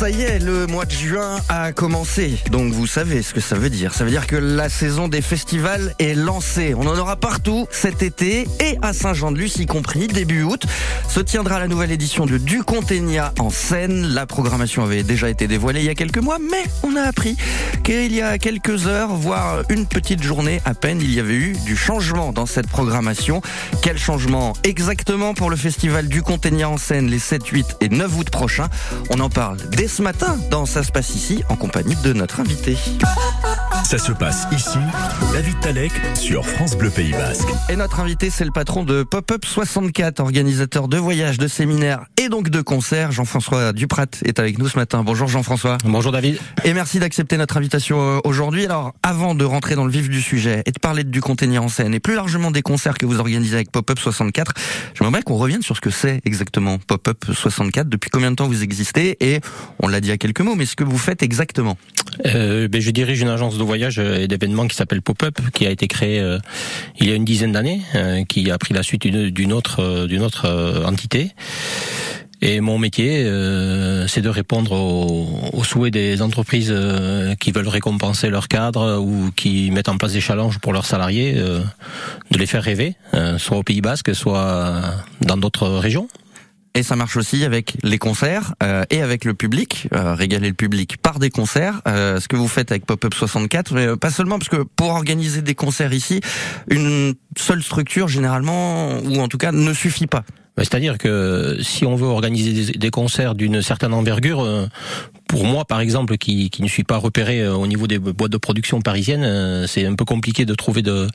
Ça y est, le mois de juin a commencé. Donc vous savez ce que ça veut dire. Ça veut dire que la saison des festivals est lancée. On en aura partout cet été et à Saint-Jean-de-Luz y compris début août. Se tiendra la nouvelle édition de Du Conténia en scène. La programmation avait déjà été dévoilée il y a quelques mois, mais on a appris qu'il y a quelques heures, voire une petite journée à peine, il y avait eu du changement dans cette programmation. Quel changement exactement pour le festival Du Conténia en scène les 7, 8 et 9 août prochains? On en parle dès ce matin dans Ça se passe ici en compagnie de notre invité. Ça se passe ici, David Talek sur France Bleu Pays Basque. Et notre invité, c'est le patron de Pop-Up 64, organisateur de voyages, de séminaires et donc de concerts. Jean-François Duprat est avec nous ce matin. Bonjour Jean-François. Bonjour David. Et merci d'accepter notre invitation euh, aujourd'hui. Alors, avant de rentrer dans le vif du sujet et de parler du contenir en scène et plus largement des concerts que vous organisez avec Pop-Up 64, j'aimerais qu'on revienne sur ce que c'est exactement Pop-Up 64. Depuis combien de temps vous existez? Et on l'a dit à quelques mots, mais ce que vous faites exactement? Euh, ben, Je dirige une agence de voyage et d'événements qui s'appelle Pop-Up, qui a été créée euh, il y a une dizaine d'années, euh, qui a pris la suite d'une autre, euh, d'une autre entité. Et mon métier, c'est de répondre aux, souhaits des entreprises qui veulent récompenser leurs cadres ou qui mettent en place des challenges pour leurs salariés, de les faire rêver, soit au Pays Basque, soit dans d'autres régions. Et ça marche aussi avec les concerts euh, et avec le public, euh, régaler le public par des concerts. Euh, ce que vous faites avec Pop-up 64, mais pas seulement parce que pour organiser des concerts ici, une seule structure généralement, ou en tout cas, ne suffit pas. C'est-à-dire que si on veut organiser des, concerts d'une certaine envergure, pour moi, par exemple, qui, qui ne suis pas repéré euh, au niveau des boîtes de production parisiennes, euh, c'est un peu compliqué de trouver de,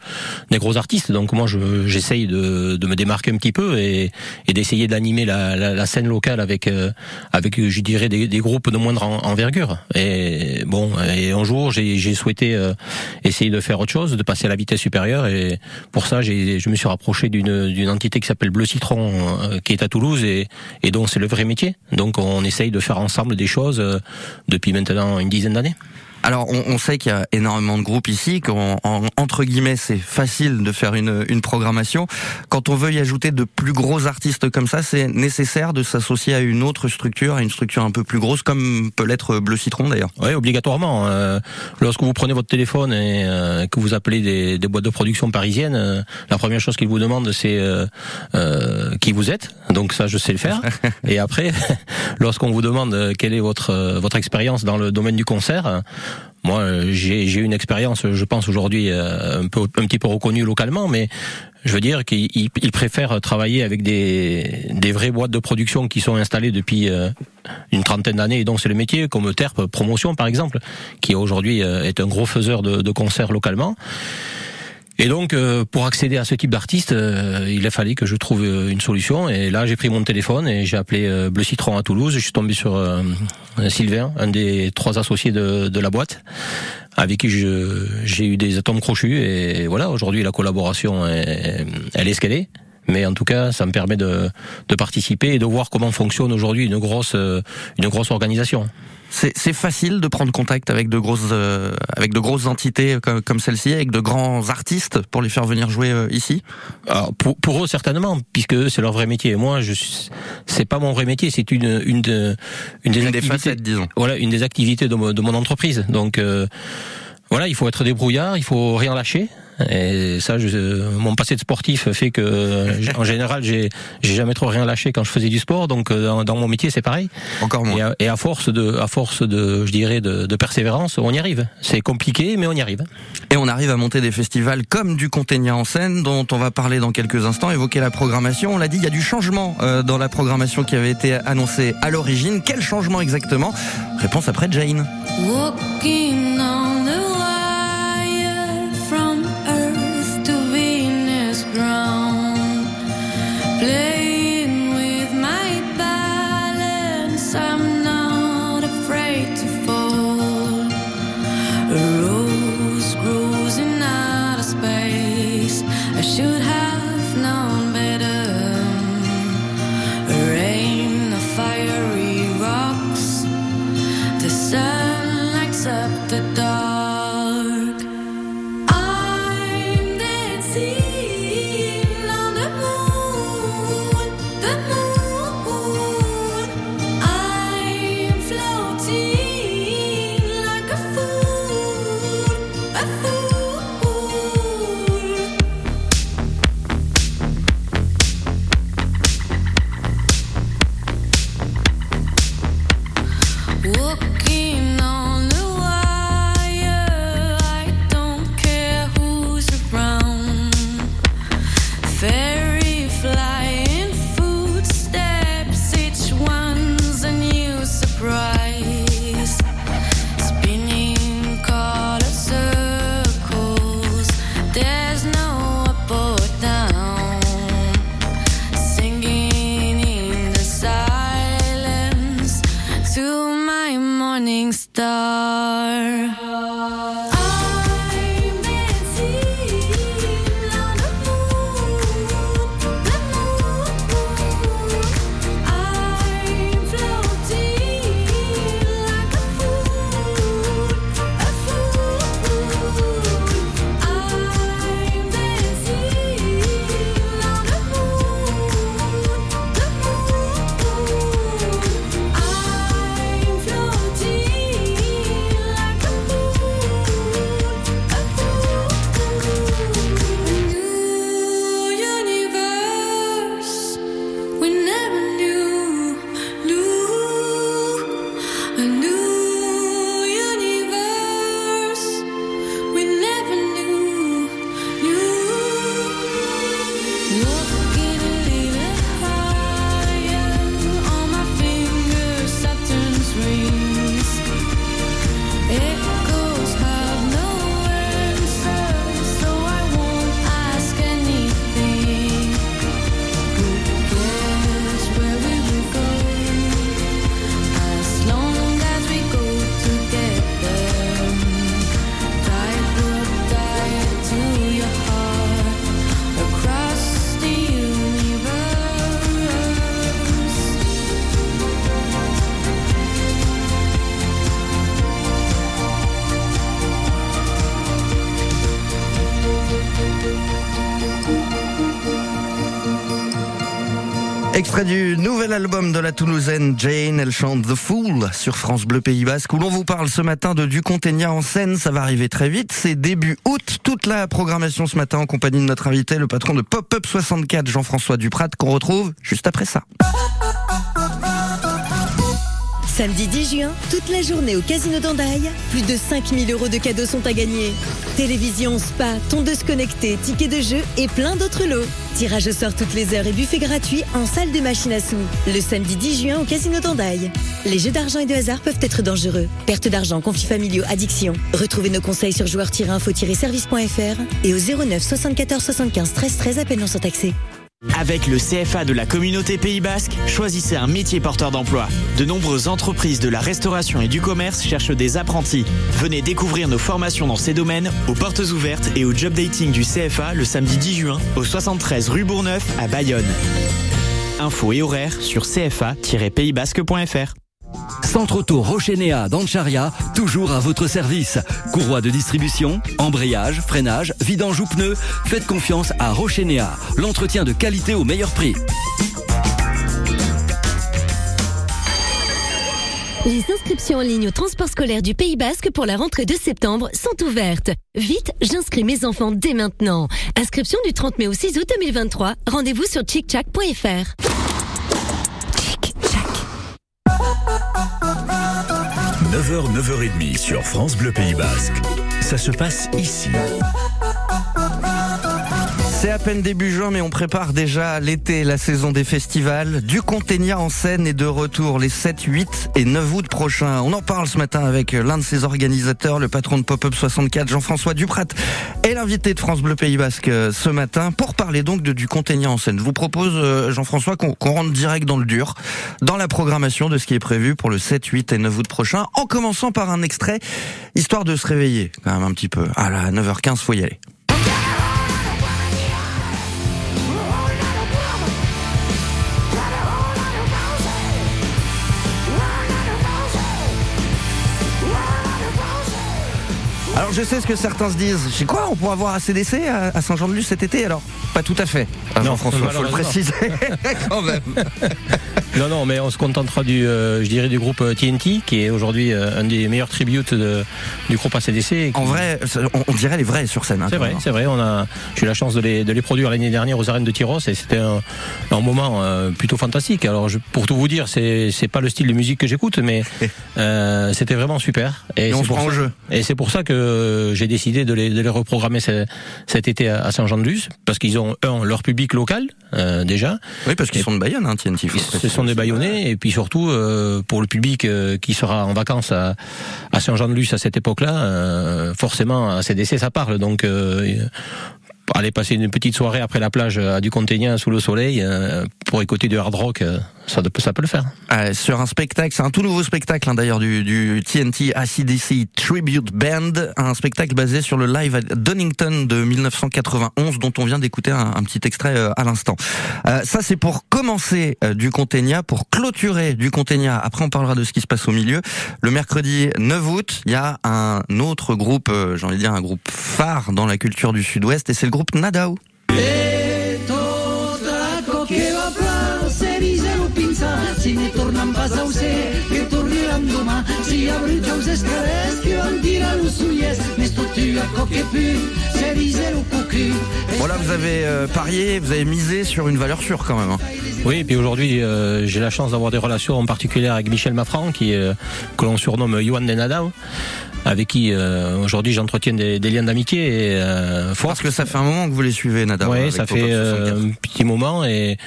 des gros artistes. Donc moi, j'essaye de, de me démarquer un petit peu et, et d'essayer d'animer la, la, la, scène locale avec, euh, avec je dirais, des, des groupes de moindre envergure. Et bon, et un jour, j'ai souhaité essayer de faire autre chose, de passer à la vitesse supérieure. Et pour ça, je me suis rapproché d'une entité qui s'appelle Bleu Citron, qui est à Toulouse et, et dont c'est le vrai métier. Donc on essaye de faire ensemble des choses depuis maintenant une dizaine d'années. Alors, on, on sait qu'il y a énormément de groupes ici, qu'entre guillemets, c'est facile de faire une, une, programmation. Quand on veut y ajouter de plus gros artistes comme ça, c'est nécessaire de s'associer à une autre structure, à une structure un peu plus grosse, comme peut l'être Bleu Citron d'ailleurs. Oui, obligatoirement. Euh, lorsque vous prenez votre téléphone et euh, que vous appelez des, des, boîtes de production parisiennes, euh, la première chose qu'ils vous demandent, c'est qui vous êtes. Donc ça, je sais le faire. et après, lorsqu'on vous demande quelle est votre votre expérience dans le domaine du concert, moi, euh, j'ai une expérience, je pense aujourd'hui euh, un peu un petit peu reconnue localement, mais je veux dire qu'ils préfèrent travailler avec des, des vraies boîtes de production qui sont installées depuis euh, une trentaine d'années, et donc c'est le métier, comme Terp Promotion par exemple, qui aujourd'hui est un gros faiseur de, de concerts localement. Et donc, euh, pour accéder à ce type d'artiste, euh, il a fallu que je trouve euh, une solution. Et là, j'ai pris mon téléphone et j'ai appelé Bleu Citron à Toulouse. Je suis tombé sur Sylvain, un des trois associés de, de la boîte, avec qui j'ai eu des atomes crochus. Et voilà, aujourd'hui, la collaboration, est, elle est ce qu'elle est. Mais en tout cas, ça me permet de, de participer et de voir comment fonctionne aujourd'hui une grosse, une grosse organisation. C'est facile de prendre contact avec de grosses, euh, avec de grosses entités comme, comme celle-ci, avec de grands artistes pour les faire venir jouer euh, ici? Alors pour, pour, eux certainement, puisque c'est leur vrai métier. Moi, je c'est pas mon vrai métier, c'est une une, de, une des, activités, facettes, disons. Voilà, une des activités de, de mon entreprise. Donc euh, voilà, il faut être débrouillard, il faut rien lâcher. Et ça, je, mon passé de sportif fait que, en général, j'ai, j'ai jamais trop rien lâché quand je faisais du sport. Donc, euh, dans, mon métier, c'est pareil. Encore moins. Et à, force de, à force de, je dirais, de, de persévérance, on y arrive. C'est compliqué, mais on y arrive. Et on arrive à monter des festivals comme du Conténia en scène, dont on va parler dans quelques instants. Évoquer la programmation. On l'a dit, il y a du changement euh, dans la programmation qui avait été annoncée à l'origine. Quel changement exactement? Réponse après Jane. Whoop. Extrait du nouvel album de la Toulousaine Jane, elle chante The Fool sur France Bleu Pays Basque, où l'on vous parle ce matin de Duconténia en scène, ça va arriver très vite, c'est début août, toute la programmation ce matin en compagnie de notre invité, le patron de Pop-Up 64, Jean-François Duprat, qu'on retrouve juste après ça. Samedi 10 juin, toute la journée au Casino d'Andaille, plus de 5000 euros de cadeaux sont à gagner. Télévision, spa, tondeuse connectée, tickets de jeu et plein d'autres lots. Tirage au sort toutes les heures et buffet gratuit en salle de machine à sous. Le samedi 10 juin au Casino d'Andaille. Les jeux d'argent et de hasard peuvent être dangereux. Perte d'argent, conflits familiaux, addiction. Retrouvez nos conseils sur joueurs-info-service.fr et au 09 74 75 13 13 appels non surtaxés. Avec le CFA de la communauté Pays Basque, choisissez un métier porteur d'emploi. De nombreuses entreprises de la restauration et du commerce cherchent des apprentis. Venez découvrir nos formations dans ces domaines aux portes ouvertes et au job dating du CFA le samedi 10 juin au 73 rue Bourgneuf à Bayonne. Infos et horaires sur cfa-paysbasque.fr. Centre Auto Rochenéa d'Ancharia, toujours à votre service. Courroie de distribution, embrayage, freinage, vidange ou pneus, faites confiance à Rochenéa. L'entretien de qualité au meilleur prix. Les inscriptions en ligne au transport scolaire du Pays Basque pour la rentrée de septembre sont ouvertes. Vite, j'inscris mes enfants dès maintenant. Inscription du 30 mai au 6 août 2023. Rendez-vous sur chickchack.fr. 9h, 9h30 sur France Bleu Pays Basque. Ça se passe ici. C'est à peine début juin, mais on prépare déjà l'été, la saison des festivals. Du Conténia en scène est de retour les 7, 8 et 9 août prochains. On en parle ce matin avec l'un de ses organisateurs, le patron de Pop-Up 64, Jean-François Duprat, et l'invité de France Bleu Pays Basque euh, ce matin pour parler donc de Du Conténia en scène. Je vous propose, euh, Jean-François, qu'on rentre direct dans le dur, dans la programmation de ce qui est prévu pour le 7, 8 et 9 août prochain, en commençant par un extrait, histoire de se réveiller quand même un petit peu. Ah là, 9h15, faut y aller. Je sais ce que certains se disent. Je sais quoi, on pourra avoir ACDC à Saint-Jean-de-Luz cet été alors? Pas tout à fait. Ah, Non, Jean-François, faut le préciser quand même. Non, non, mais on se contentera du, euh, je dirais, du groupe TNT, qui est aujourd'hui euh, un des meilleurs tributes de- du groupe ACDC. qui- En vrai, on, on dirait les vrais sur scène. hein, C'est vrai, c'est vrai. On a, j'ai eu la chance de les, de les produire l'année dernière aux arènes de Tyros et c'était un, un moment euh, plutôt fantastique. Alors, je, pour tout vous dire, c'est, c'est pas le style de musique que j'écoute, mais euh, c'était vraiment super. Et on c'est se pour au ça- jeu. Et c'est pour ça que j'ai décidé de les, de les reprogrammer ce- cet été à à Saint-Jean-de-Luz, parce qu'ils ont un leur public local euh, déjà. Oui, parce qu'ils sont de Bayonne, hein, TNT. Ce sont des. Bayonnais et puis surtout euh, pour le public euh, qui sera en vacances à, à Saint-Jean-de-Luz à cette époque-là, forcément à CDC ça parle. Donc aller passer une petite soirée après la plage à du Conténien sous le soleil euh, pour écouter du hard rock, euh, ça, peut- ça peut le faire. Euh, sur un spectacle, c'est un tout nouveau spectacle hein, d'ailleurs du, du TNT ACDC Tribute Band, un spectacle basé sur le live à Donington de 1991 dont on vient d'écouter un, petit extrait euh, à l'instant. Euh, ça c'est pour commencer euh, du Conténia, pour clôturer du Conténia. Après on parlera de ce qui se passe au milieu. Le mercredi 9 août, il y a un autre groupe, euh, j'ai envie de dire un groupe phare dans la culture du Sud-Ouest et c'est le groupe Nadao. Bon là vous avez euh, parié, vous avez misé sur une valeur sûre quand même. hein. Oui, et puis aujourd'hui, euh, j'ai la chance d'avoir des relations en particulier avec Michel Maffran, qui euh, que l'on surnomme Yohan Denadao, avec qui euh, aujourd'hui j'entretiens des, des liens d'amitié et euh, forts. Parce que ça fait un moment que vous les suivez Nadao. Oui, ça fait 64. euh, un petit moment et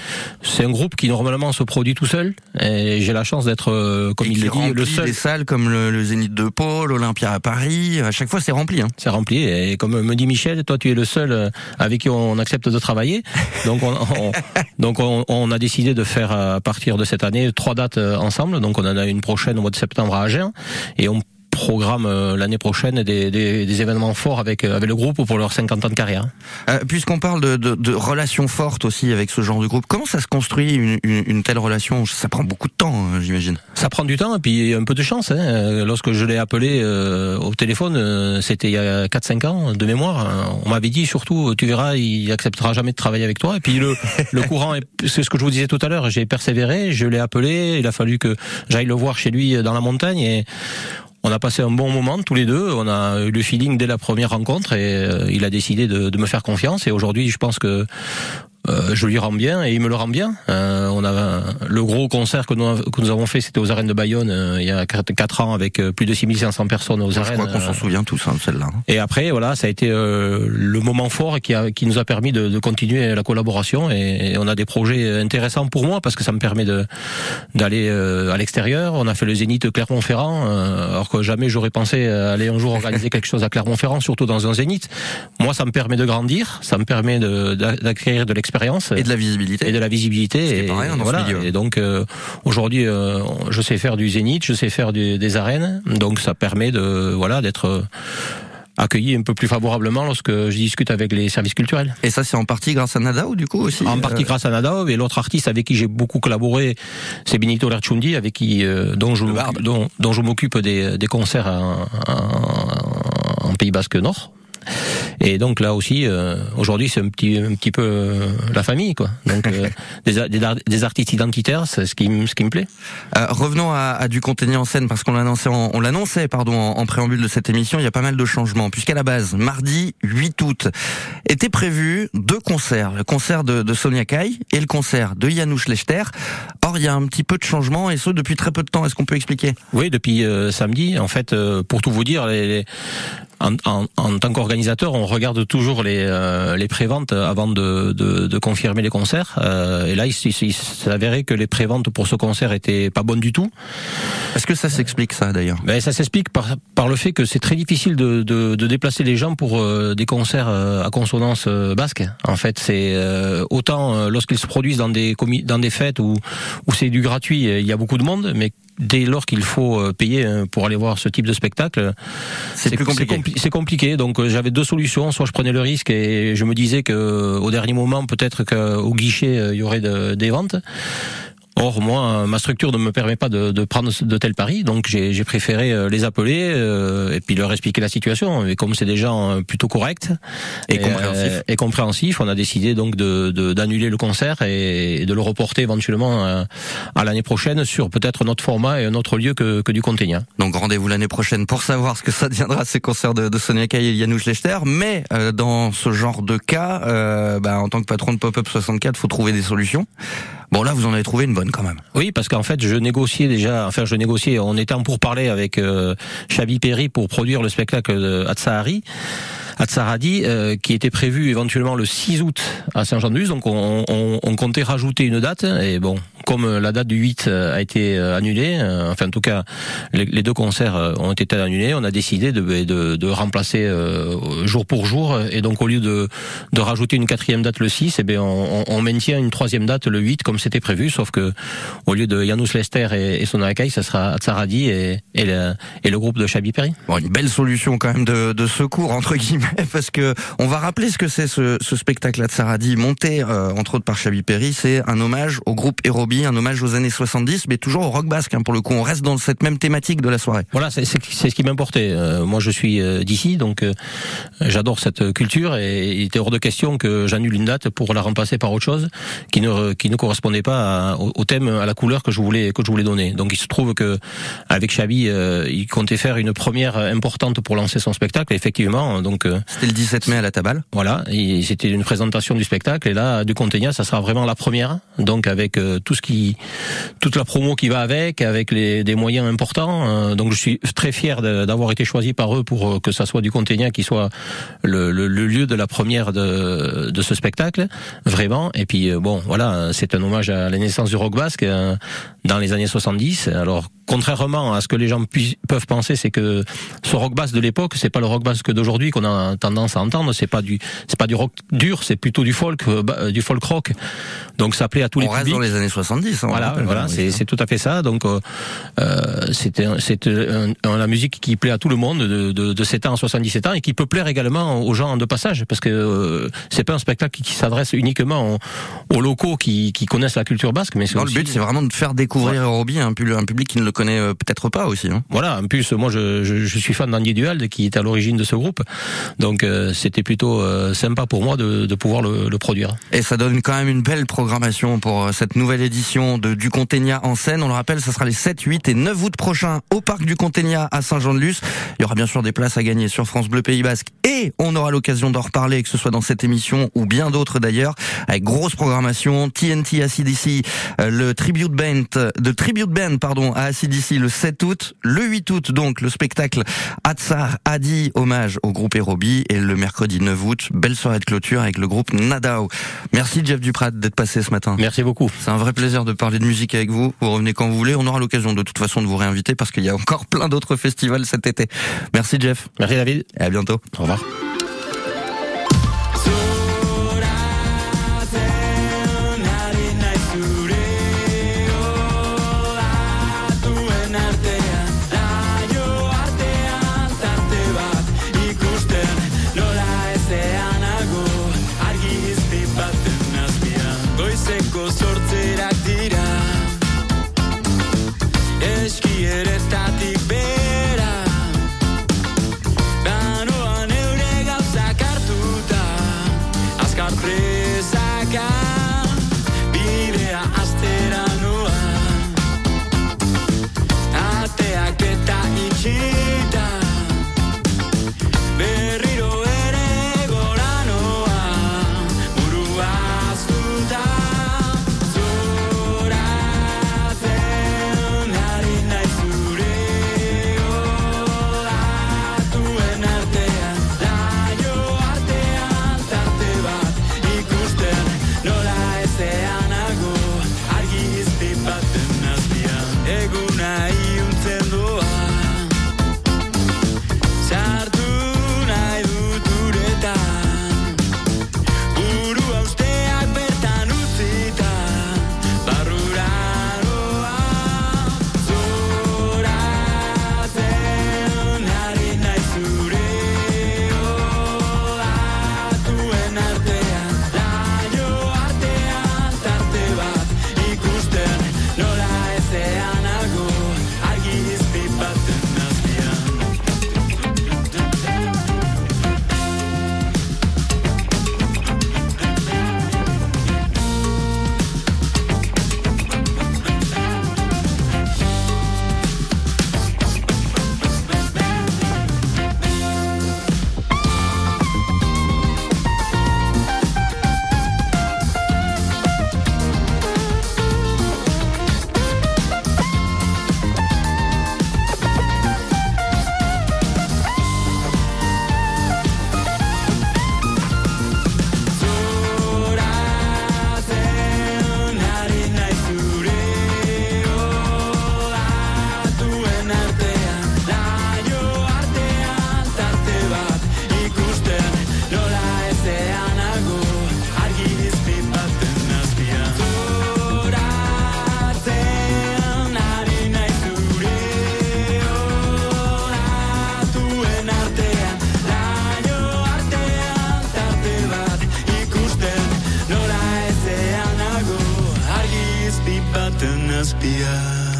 c'est un groupe qui normalement se produit tout seul et j'ai la chance d'être, euh, comme Et il le dit, le seul. des salles comme le, le Zénith de Pau, l'Olympia à Paris. À chaque fois, c'est rempli. Hein. C'est rempli et comme me dit Michel, toi tu es le seul euh, avec qui on accepte de travailler. Donc on, on- donc on, on a décidé de faire à partir de cette année trois dates ensemble. Donc on en a une prochaine au mois de septembre à Agen et on programme euh, l'année prochaine des, des, des événements forts avec euh, avec le groupe pour leurs 50 ans de carrière. Euh, Puisqu'on parle de, de, de relations fortes aussi avec ce genre de groupe, comment ça se construit une, une, une telle relation? Ça prend beaucoup de temps, hein, j'imagine. Ça prend du temps et puis un peu de chance. Hein. Euh, Lorsque je l'ai appelé euh, au téléphone, euh, c'était il y a 4-5 ans de mémoire. euh, On m'avait dit surtout, tu verras, il acceptera jamais de travailler avec toi. Et puis le, le courant, est- c'est ce que je vous disais tout à l'heure. J'ai persévéré, je l'ai appelé. Il a fallu que j'aille le voir chez lui dans la montagne et on a passé un bon moment tous les deux. On a eu le feeling dès la première rencontre et euh, il a décidé de, me faire confiance. Et aujourd'hui, je pense que euh, je lui rends bien et il me le rend bien. Euh, on a le gros concert que nous, que nous avons fait, c'était aux arènes de Bayonne euh, il y a 4 ans avec euh, plus de 6500 personnes aux Je arènes. crois qu'on s'en euh, souvient tous, hein, celle-là. hein. et après, voilà, ça a été euh, le moment fort qui, a, qui nous a permis de, de continuer la collaboration. Et, et on a des projets intéressants pour moi parce que ça me permet de d'aller euh, à l'extérieur. On a fait le Zénith Clermont-Ferrand, euh, alors que jamais j'aurais pensé aller un jour organiser quelque chose à Clermont-Ferrand, surtout dans un Zénith. Moi, ça me permet de grandir, ça me permet de- d'acquérir de l'expérience Et de la visibilité. et de la visibilité. Rien dans ce voilà. milieu. et donc euh, aujourd'hui, euh, je sais faire du zénith, je sais faire du- des arènes, donc ça permet de voilà d'être euh, accueilli un peu plus favorablement lorsque je discute avec les services culturels. Et ça, c'est en partie grâce à Nadao, du coup, aussi En partie euh, grâce à Nadao et l'autre artiste avec qui j'ai beaucoup collaboré, c'est Benito Lerchundi, avec qui euh, dont je dont, dont je m'occupe des, des concerts en, en- en Pays Basque Nord. Et donc là aussi, euh, aujourd'hui, c'est un petit, un petit peu euh, la famille, quoi. Donc euh, des, des, ar- des artistes identitaires, c'est ce qui, ce qui me plaît. Euh, revenons à, à du contenu en scène parce qu'on l'annonçait, en- on l'annonçait pardon en, en préambule de cette émission. Il y a pas mal de changements puisqu'à la base, mardi 8 août, était prévu deux concerts, le concert de, de Sonia Kai et le concert de Janusz Lechter. Or, il y a un petit peu de changement et ce depuis très peu de temps. Est-ce qu'on peut expliquer? Oui, depuis euh, samedi, en fait, euh, pour tout vous dire, les, les- en, en- en tant qu'organisateur, on regarde toujours les, euh, les préventes avant de, de, de confirmer les concerts. Euh, et là, il, il, il s'est avéré que les préventes pour ce concert étaient pas bonnes du tout. Est-ce que ça s'explique ça d'ailleurs? Ben, ça s'explique par, par le fait que c'est très difficile de, de, de déplacer les gens pour euh, des concerts euh, à consonance euh, basque. En fait, c'est euh, autant euh, lorsqu'ils se produisent dans des dans des fêtes où où c'est du gratuit, il y a beaucoup de monde, mais dès lors qu'il faut euh, payer euh, pour aller voir ce type de spectacle, C'est compliqué. compli- C'est compliqué. Donc euh, j'avais deux solutions. Soit je prenais le risque et je me disais que au dernier moment, peut-être qu'au guichet euh, il y aurait de- des ventes. Or, moi, ma structure ne me permet pas de, de prendre de tels paris, donc j'ai préféré euh, les appeler euh, et puis leur expliquer la situation. Et comme c'est des gens plutôt corrects et, et, compréhensifs. et compréhensifs, on a décidé donc de d'annuler le concert et, de le reporter éventuellement à, à l'année prochaine sur peut-être notre format et un autre lieu que, que du Conténia. Donc rendez-vous l'année prochaine pour savoir ce que ça deviendra ces concerts de, de Sonia Kay et Janusz Lechter. Mais euh, dans ce genre de cas, euh, bah, en tant que patron de Pop-Up 64, faut trouver des solutions. Bon là, vous en avez trouvé une bonne quand même. Oui, parce qu'en fait, je négociais déjà. Enfin, je négociais. On était en pourparlers avec euh, Xavi Perry pour produire le spectacle de Atsahari. Atsaradi, euh, qui était prévu éventuellement le 6 août à Saint-Jean-de-Luz. Donc on, comptait rajouter une date. Et bon, comme la date du 8 euh, a été euh, annulée, euh, enfin en tout cas les, deux concerts ont été annulés, on a décidé de, remplacer euh, jour pour jour. Et donc au lieu de, rajouter une quatrième date le 6, eh bien on, on, maintient une troisième date le 8 comme c'était prévu, sauf que au lieu de Janusz Lester et, et son Akai, ça sera Atsaradi et, et, le, et le groupe de Chabi Perry. Bon, une belle solution quand même de, de secours entre guillemets parce que on va rappeler ce que c'est ce, ce spectacle de Saradi monté euh, entre autres par Chabi Perry, c'est un hommage au groupe Aerobi, un hommage aux années 70, mais toujours au rock basque. Hein, pour le coup, on reste dans cette même thématique de la soirée. Voilà, c'est ce qui m'importait. Euh, moi, je suis euh, d'ici, donc j'adore cette culture et il était hors de question que j'annule une date pour la remplacer par autre chose qui ne qui ne correspondait pas à, au, thème, à la couleur que je voulais que je voulais donner. Donc, il se trouve que avec Chabi, il comptait faire une première importante pour lancer son spectacle. effectivement, donc c'était le 17 mai à la Tabale. Voilà, c'était une présentation du spectacle et là du Contegna, ça sera vraiment la première. Donc avec tout ce qui toute la promo qui va avec, avec les, des moyens importants. Euh, donc je suis très fier d'avoir été choisi par eux pour euh, que ça soit du Contegna qui soit le, le, le, lieu de la première de, de ce spectacle, vraiment. Et puis euh, bon, voilà, c'est un hommage à la naissance du rock basque dans les années 70. Alors contrairement à ce que les gens peuvent penser, c'est que ce rock bass de l'époque, c'est pas le rock bass que d'aujourd'hui qu'on a tendance à entendre. C'est pas du, c'est pas du rock dur, c'est plutôt du folk, euh, du folk rock. Donc ça plaît à tous on les reste publics. dans les années 70. Hein, voilà, voilà, c'est, c'est tout à fait ça. Donc euh, euh c'était, c'est la musique qui plaît à tout le monde de, de, de 7 ans à 77 ans et qui peut plaire également aux gens de passage parce que euh, c'est pas un spectacle qui, s'adresse uniquement aux, locaux qui, qui, connaissent la culture basque, mais c'est le but c'est vraiment de faire découvrir ouais. un, un public qui ne le connaît euh, peut-être pas aussi. Hein. Voilà, en plus moi je, je, je suis fan d'Andy Duald qui est à l'origine de ce groupe, donc euh, c'était plutôt euh, sympa pour moi de, de pouvoir le, le, produire. Et ça donne quand même une belle programmation pour cette nouvelle édition de du Contegna en scène. On le rappelle, ça sera les 7, 8 et 9 août prochains au parc du Contegna à Saint-Jean-de-Luz. Il y aura bien sûr des places à gagner sur France Bleu Pays Basque et on aura l'occasion d'en reparler, que ce soit dans cette émission ou bien d'autres d'ailleurs, avec grosse programmation, TNT ACDC, le tribute band, de tribute band pardon à ACDC le 7 août, le 8 août donc le spectacle Atsar Adi hommage au groupe Aerobi et le mercredi 9 août belle soirée de clôture avec le groupe Nadao. Merci Jeff Duprat d'être passé ce matin. Merci beaucoup. C'est un vrai plaisir de parler de musique avec vous. Vous revenez quand vous voulez. On aura l'occasion de toute façon de vous réinviter parce qu'il y a encore plein d'autres festivals cet été. Merci Jeff. Merci David. Et à bientôt. Au revoir.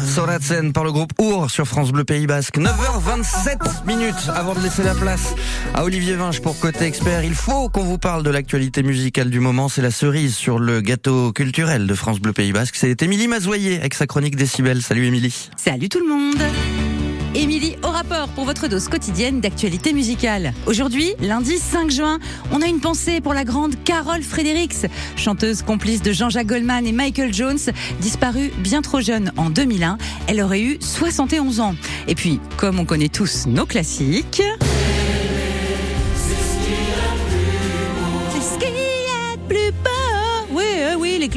Soratsen par le groupe Our sur France Bleu Pays Basque. 9h27 minutes avant de laisser la place à Olivier Vinche pour Côté Expert. Il faut qu'on vous parle de l'actualité musicale du moment. C'est la cerise sur le gâteau culturel de France Bleu Pays Basque. C'est Émilie Mazoyer avec sa chronique Décibel. Salut Émilie. Salut tout le monde Émilie au rapport pour votre dose quotidienne d'actualité musicale. Aujourd'hui, lundi 5 juin, on a une pensée pour la grande Carole Fredericks, chanteuse complice de Jean-Jacques Goldman et Michael Jones, disparue bien trop jeune en 2001. Elle aurait eu 71 ans. Et puis, comme on connaît tous nos classiques...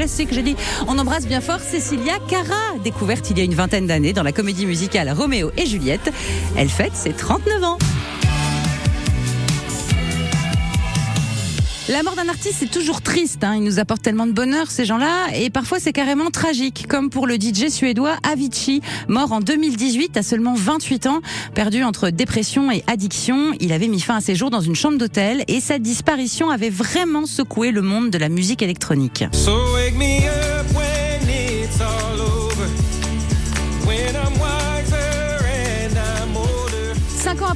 j'ai dit. On embrasse bien fort Cecilia Cara, découverte il y a une vingtaine d'années dans la comédie musicale Roméo et Juliette. Elle fête ses 39 ans. La mort d'un artiste, c'est toujours triste. Hein. Il nous apporte tellement de bonheur, ces gens-là. Et parfois, c'est carrément tragique. Comme pour le DJ suédois Avicii, mort en 2018 à seulement 28 ans. Perdu entre dépression et addiction, il avait mis fin à ses jours dans une chambre d'hôtel. Et sa disparition avait vraiment secoué le monde de la musique électronique.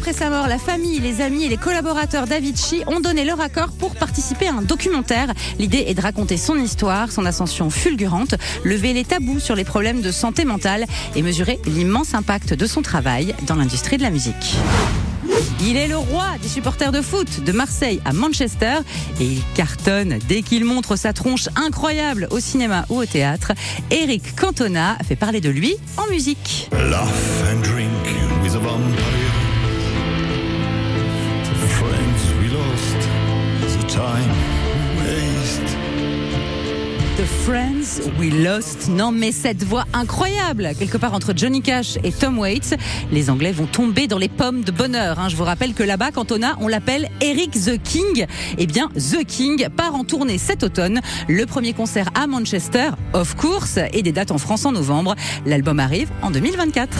Après sa mort, la famille, les amis et les collaborateurs d'Avicii ont donné leur accord pour participer à un documentaire. L'idée est de raconter son histoire, son ascension fulgurante, lever les tabous sur les problèmes de santé mentale et mesurer l'immense impact de son travail dans l'industrie de la musique. Il est le roi des supporters de foot de Marseille à Manchester et il cartonne dès qu'il montre sa tronche incroyable au cinéma ou au théâtre. Eric Cantona fait parler de lui en musique. And drink time waste. The Friends We Lost. Non mais cette voix incroyable, quelque part entre Johnny Cash et Tom Waits, les Anglais vont tomber dans les pommes de bonheur. hein. Je vous rappelle que là-bas, Cantona, on l'appelle Eric the King. Eh bien, The King part en tournée cet automne. Le premier concert à Manchester, of course, et des dates en France en novembre. L'album arrive en 2024.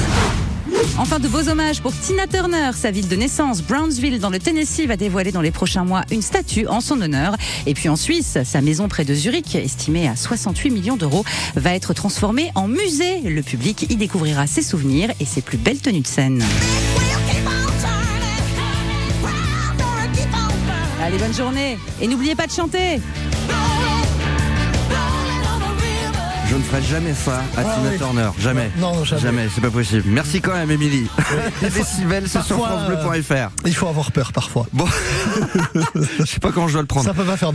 Enfin, de beaux hommages pour Tina Turner. Sa ville de naissance, Brownsville, dans le Tennessee, va dévoiler dans les prochains mois une statue en son honneur. Et puis en Suisse, sa maison près de Zurich, estimée à 68 millions d'euros, va être transformée en musée. Le public y découvrira ses souvenirs et ses plus belles tenues de scène. Allez, bonne journée. Et n'oubliez pas de chanter. Je ne ferai jamais ça à Tina oui. Turner. Jamais. Non, jamais. Jamais, c'est pas possible. Merci quand même, Émilie. Les décibels, c'est sur FranceBleu.fr. Il faut avoir peur parfois. Bon, je sais pas comment je dois le prendre. Ça peut pas faire de